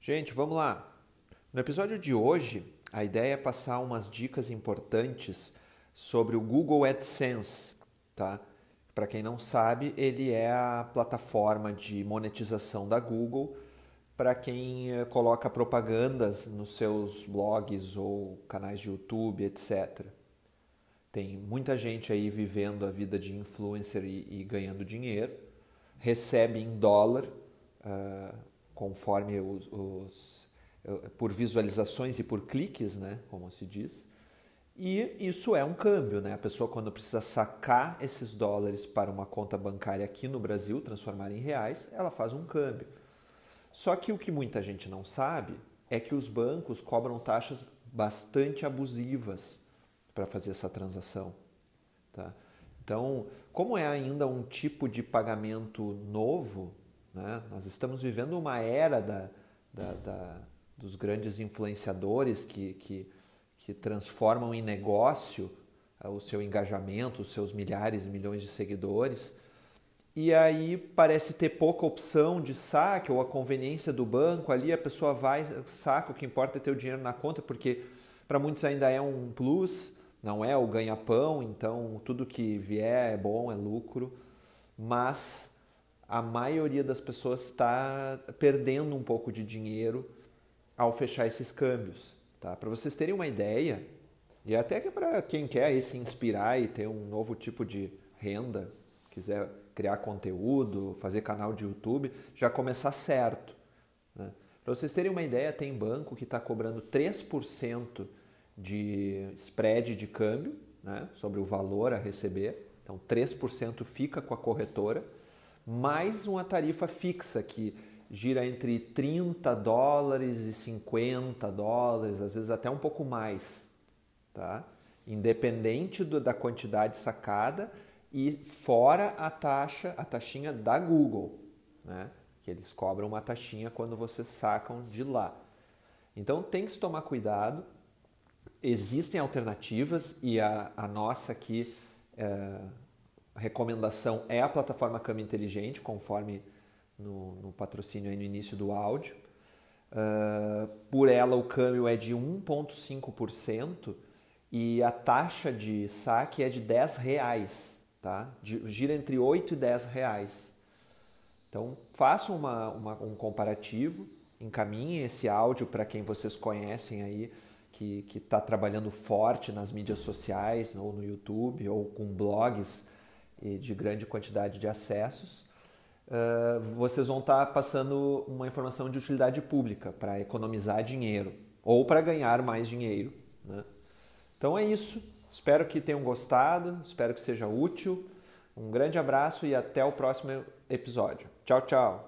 Gente, vamos lá. No episódio de hoje, a ideia é passar umas dicas importantes sobre o Google AdSense, tá? Para quem não sabe, ele é a plataforma de monetização da Google para quem eh, coloca propagandas nos seus blogs ou canais de YouTube, etc. Tem muita gente aí vivendo a vida de influencer e, e ganhando dinheiro, recebe em dólar, uh, conforme os, os, eh, por visualizações e por cliques, né, como se diz. E isso é um câmbio, né? A pessoa quando precisa sacar esses dólares para uma conta bancária aqui no Brasil, transformar em reais, ela faz um câmbio. Só que o que muita gente não sabe é que os bancos cobram taxas bastante abusivas para fazer essa transação. Tá? Então, como é ainda um tipo de pagamento novo, né? nós estamos vivendo uma era da, da, da, dos grandes influenciadores que, que que transformam em negócio uh, o seu engajamento, os seus milhares e milhões de seguidores. E aí parece ter pouca opção de saque ou a conveniência do banco ali, a pessoa vai, saca, o que importa é ter o dinheiro na conta, porque para muitos ainda é um plus, não é o ganha-pão, então tudo que vier é bom, é lucro, mas a maioria das pessoas está perdendo um pouco de dinheiro ao fechar esses câmbios. Tá? Para vocês terem uma ideia, e até que para quem quer aí se inspirar e ter um novo tipo de renda, quiser criar conteúdo, fazer canal de YouTube, já começar certo. Né? Para vocês terem uma ideia, tem banco que está cobrando 3% de spread de câmbio né, sobre o valor a receber. Então, 3% fica com a corretora, mais uma tarifa fixa que gira entre 30 dólares e 50 dólares, às vezes até um pouco mais, tá? Independente do, da quantidade sacada e fora a taxa, a taxinha da Google, né? Que eles cobram uma taxinha quando vocês sacam de lá. Então tem que se tomar cuidado. Existem alternativas e a, a nossa aqui, é, recomendação é a plataforma Cama Inteligente, conforme no, no patrocínio aí no início do áudio. Uh, por ela o câmbio é de 1,5% e a taxa de saque é de 10 reais, tá? Gira entre 8 e 10 reais. Então façam uma, uma, um comparativo, encaminhem esse áudio para quem vocês conhecem aí que está trabalhando forte nas mídias sociais ou no YouTube ou com blogs de grande quantidade de acessos uh, vocês vão estar tá passando uma informação de utilidade pública para economizar dinheiro ou para ganhar mais dinheiro. Né? Então é isso. Espero que tenham gostado, espero que seja útil. Um grande abraço e até o próximo episódio. Tchau, tchau.